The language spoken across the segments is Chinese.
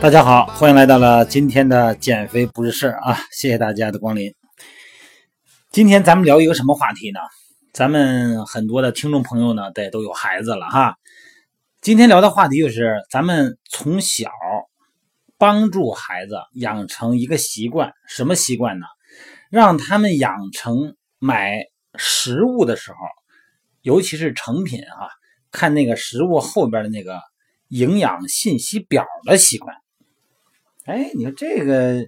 大家好欢迎来到了今天的减肥不是事儿啊谢谢大家的光临。今天咱们聊一个什么话题呢？咱们很多的听众朋友呢得都有孩子了哈。今天聊的话题就是咱们从小帮助孩子养成一个习惯什么习惯呢？让他们养成买食物的时候，尤其是成品啊，看那个食物后边的那个营养信息表的习惯。哎，你说这个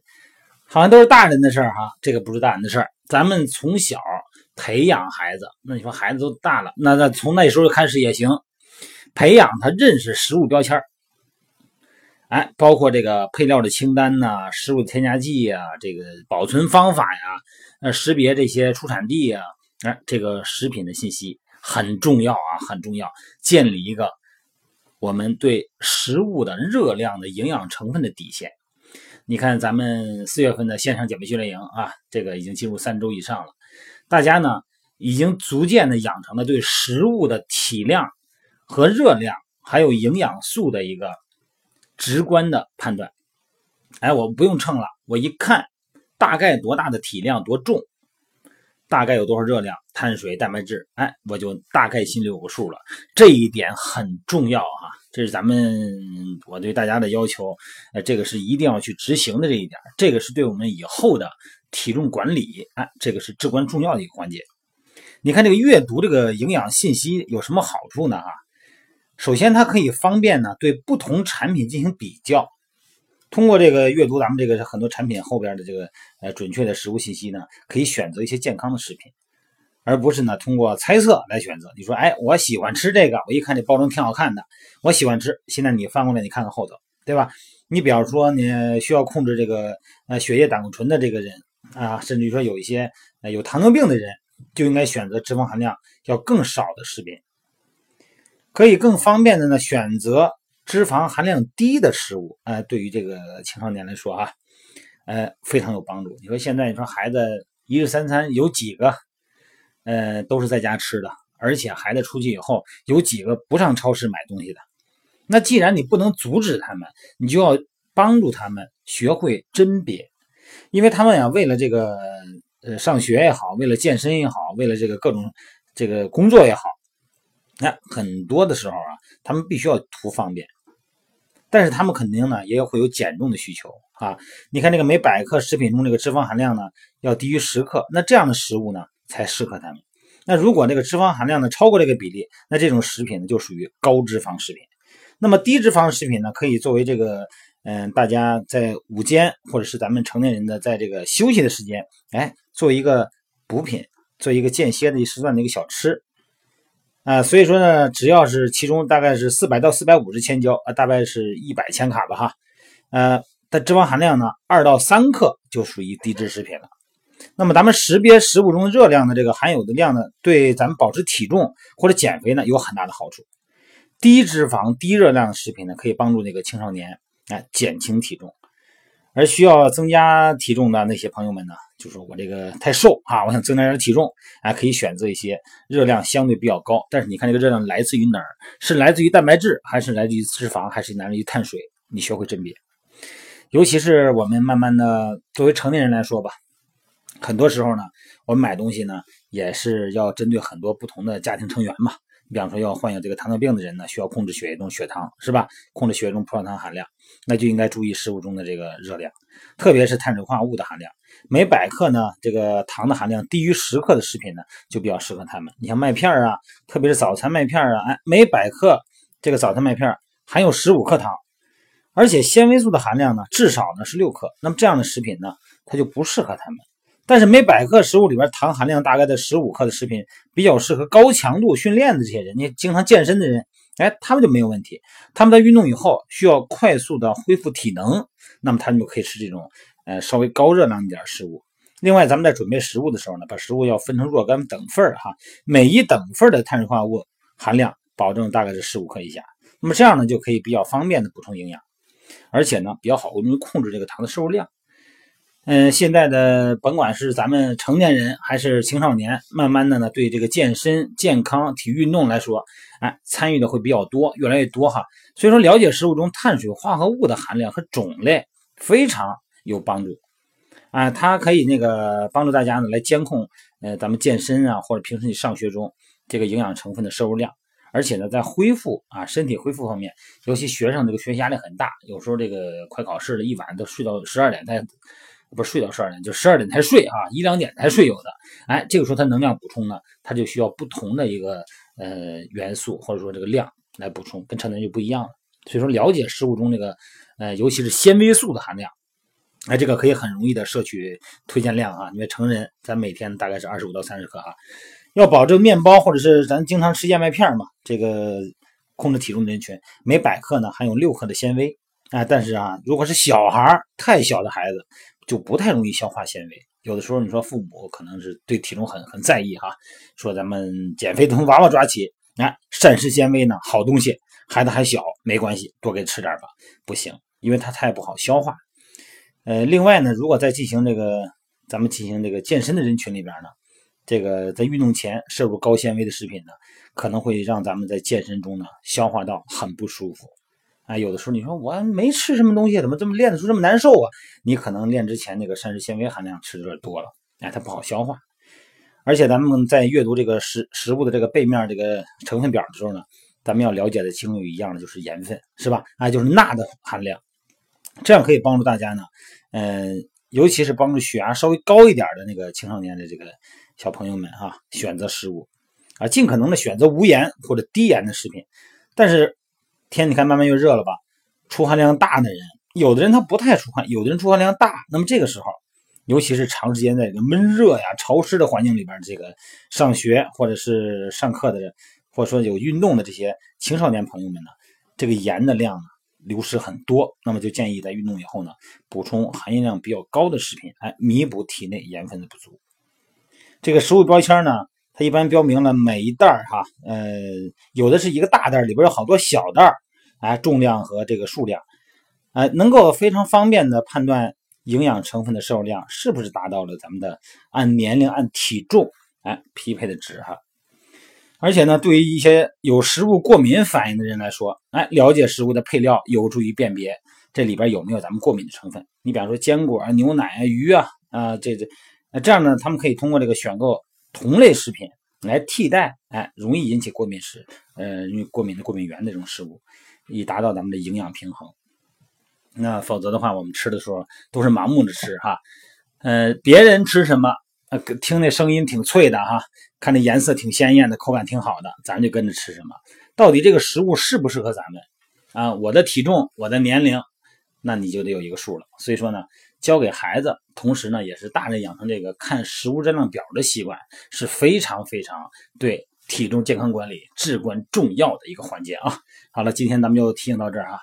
好像都是大人的事儿哈，这个不是大人的事儿。咱们从小培养孩子，那你说孩子都大了，那那从那时候开始也行，培养他认识食物标签哎，包括这个配料的清单呐，食物添加剂呀，这个保存方法呀，呃，识别这些出产地呀，哎，这个食品的信息很重要啊，很重要，建立一个我们对食物的热量的营养成分的底线。你看，咱们四月份的线上减肥训练营啊，这个已经进入三周以上了。大家呢，已经逐渐的养成了对食物的体量和热量，还有营养素的一个直观的判断。哎，我不用称了，我一看，大概多大的体量，多重，大概有多少热量、碳水、蛋白质，哎，我就大概心里有个数了。这一点很重要啊。这是咱们我对大家的要求，呃，这个是一定要去执行的这一点，这个是对我们以后的体重管理，哎，这个是至关重要的一个环节。你看这个阅读这个营养信息有什么好处呢？哈，首先它可以方便呢对不同产品进行比较，通过这个阅读咱们这个很多产品后边的这个呃准确的食物信息呢，可以选择一些健康的食品。而不是呢，通过猜测来选择。你说，哎，我喜欢吃这个，我一看这包装挺好看的，我喜欢吃。现在你翻过来，你看看后头，对吧？你比方说，你需要控制这个呃血液胆固醇的这个人啊，甚至于说有一些呃有糖尿病的人，就应该选择脂肪含量要更少的食品，可以更方便的呢选择脂肪含量低的食物。哎，对于这个青少年来说啊，呃，非常有帮助。你说现在你说孩子一日三餐有几个？呃，都是在家吃的，而且孩子出去以后有几个不上超市买东西的。那既然你不能阻止他们，你就要帮助他们学会甄别，因为他们呀，为了这个呃上学也好，为了健身也好，为了这个各种这个工作也好，那很多的时候啊，他们必须要图方便，但是他们肯定呢也会有减重的需求啊。你看这个每百克食品中这个脂肪含量呢要低于十克，那这样的食物呢？才适合他们。那如果那个脂肪含量呢超过这个比例，那这种食品呢就属于高脂肪食品。那么低脂肪食品呢，可以作为这个嗯，大家在午间或者是咱们成年人的在这个休息的时间，哎，做一个补品，做一个间歇的时段的一个小吃啊。所以说呢，只要是其中大概是四百到四百五十千焦啊，大概是一百千卡吧哈，呃，它脂肪含量呢二到三克就属于低脂食品了。那么咱们识别食物中热量的这个含有的量呢，对咱们保持体重或者减肥呢有很大的好处。低脂肪、低热量的食品呢，可以帮助那个青少年啊减轻体重。而需要增加体重的那些朋友们呢，就说我这个太瘦啊，我想增加点体重啊，可以选择一些热量相对比较高，但是你看这个热量来自于哪儿？是来自于蛋白质，还是来自于脂肪，还是来自于碳水？你学会甄别。尤其是我们慢慢的作为成年人来说吧。很多时候呢，我们买东西呢，也是要针对很多不同的家庭成员嘛。你比方说，要患有这个糖尿病的人呢，需要控制血液中血糖，是吧？控制血液中葡萄糖含量，那就应该注意食物中的这个热量，特别是碳水化合物的含量。每百克呢，这个糖的含量低于十克的食品呢，就比较适合他们。你像麦片啊，特别是早餐麦片啊，哎，每百克这个早餐麦片含有十五克糖，而且纤维素的含量呢，至少呢是六克。那么这样的食品呢，它就不适合他们。但是每百克食物里边糖含量大概在十五克的食品，比较适合高强度训练的这些人，你经常健身的人，哎，他们就没有问题。他们在运动以后需要快速的恢复体能，那么他们就可以吃这种呃稍微高热量一点食物。另外，咱们在准备食物的时候呢，把食物要分成若干等份哈，每一等份的碳水化合物含量保证大概是十五克以下。那么这样呢，就可以比较方便的补充营养，而且呢比较好容易控制这个糖的摄入量。嗯，现在的甭管是咱们成年人还是青少年，慢慢的呢，对这个健身、健康、体育运动来说，哎，参与的会比较多，越来越多哈。所以说，了解食物中碳水化合物的含量和种类非常有帮助啊，它可以那个帮助大家呢来监控，呃，咱们健身啊，或者平时你上学中这个营养成分的摄入量。而且呢，在恢复啊身体恢复方面，尤其学生这个学习压力很大，有时候这个快考试了，一晚都睡到十二点才。不是睡到十二点，就十二点才睡啊，一两点才睡有的。哎，这个时候它能量补充呢，它就需要不同的一个呃元素或者说这个量来补充，跟成人就不一样了。所以说，了解食物中这个呃，尤其是纤维素的含量，哎，这个可以很容易的摄取推荐量啊。因为成人咱每天大概是二十五到三十克啊，要保证面包或者是咱经常吃燕麦片嘛，这个控制体重的人群，每百克呢含有六克的纤维啊。但是啊，如果是小孩太小的孩子。就不太容易消化纤维，有的时候你说父母可能是对体重很很在意哈，说咱们减肥从娃娃抓起，啊，膳食纤维呢好东西，孩子还小没关系，多给吃点吧，不行，因为它太不好消化。呃，另外呢，如果在进行这个咱们进行这个健身的人群里边呢，这个在运动前摄入高纤维的食品呢，可能会让咱们在健身中呢消化道很不舒服。啊，有的时候你说我没吃什么东西，怎么这么练的时候这么难受啊？你可能练之前那个膳食纤维含量吃的有点多了，哎，它不好消化。而且咱们在阅读这个食食物的这个背面这个成分表的时候呢，咱们要了解的其中有一样的就是盐分，是吧？啊，就是钠的含量，这样可以帮助大家呢，嗯，尤其是帮助血压稍微高一点的那个青少年的这个小朋友们哈，选择食物啊，尽可能的选择无盐或者低盐的食品，但是。天你看慢慢又热了吧？出汗量大的人，有的人他不太出汗，有的人出汗量大。那么这个时候，尤其是长时间在这个闷热呀、潮湿的环境里边，这个上学或者是上课的，或者说有运动的这些青少年朋友们呢，这个盐的量呢流失很多。那么就建议在运动以后呢，补充含盐量比较高的食品，来弥补体内盐分的不足。这个食物标签呢？它一般标明了每一袋儿哈，呃，有的是一个大袋里边有好多小袋儿，哎，重量和这个数量，哎，能够非常方便的判断营养成分的摄入量是不是达到了咱们的按年龄按体重哎匹配的值哈。而且呢，对于一些有食物过敏反应的人来说，哎，了解食物的配料有助于辨别这里边有没有咱们过敏的成分。你比方说坚果啊、牛奶啊、鱼啊啊，这这，那这样呢，他们可以通过这个选购。同类食品来替代，哎，容易引起过敏时，呃，因为过敏的过敏源的这种食物，以达到咱们的营养平衡。那否则的话，我们吃的时候都是盲目的吃哈，呃，别人吃什么，呃，听那声音挺脆的哈，看这颜色挺鲜艳的，口感挺好的，咱就跟着吃什么。到底这个食物适不适合咱们啊？我的体重，我的年龄，那你就得有一个数了。所以说呢。教给孩子，同时呢，也是大人养成这个看食物热量表的习惯，是非常非常对体重健康管理至关重要的一个环节啊。好了，今天咱们就提醒到这儿啊。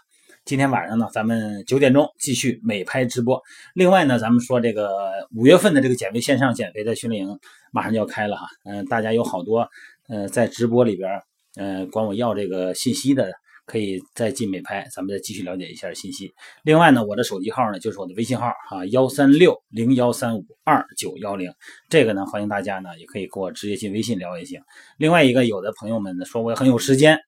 今天晚上呢，咱们九点钟继续美拍直播。另外呢，咱们说这个五月份的这个减肥线上减肥的训练营马上就要开了哈。嗯，大家有好多呃在直播里边呃管我要这个信息的。可以再进美拍，咱们再继续了解一下信息。另外呢，我的手机号呢就是我的微信号哈，幺三六零幺三五二九幺零。这个呢，欢迎大家呢也可以给我直接进微信聊也行。另外一个，有的朋友们呢说我很有时间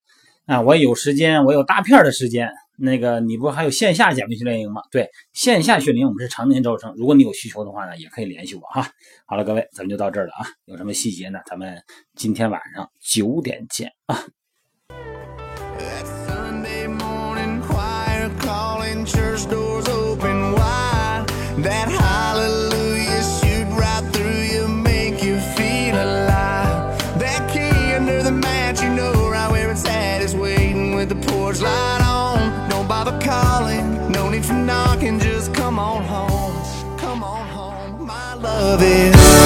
啊，我有时间，我有大片的时间。那个你不还有线下减肥训练营吗？对，线下训练营我们是常年招生，如果你有需求的话呢，也可以联系我哈。好了，各位，咱们就到这儿了啊。有什么细节呢？咱们今天晚上九点见啊。Love is.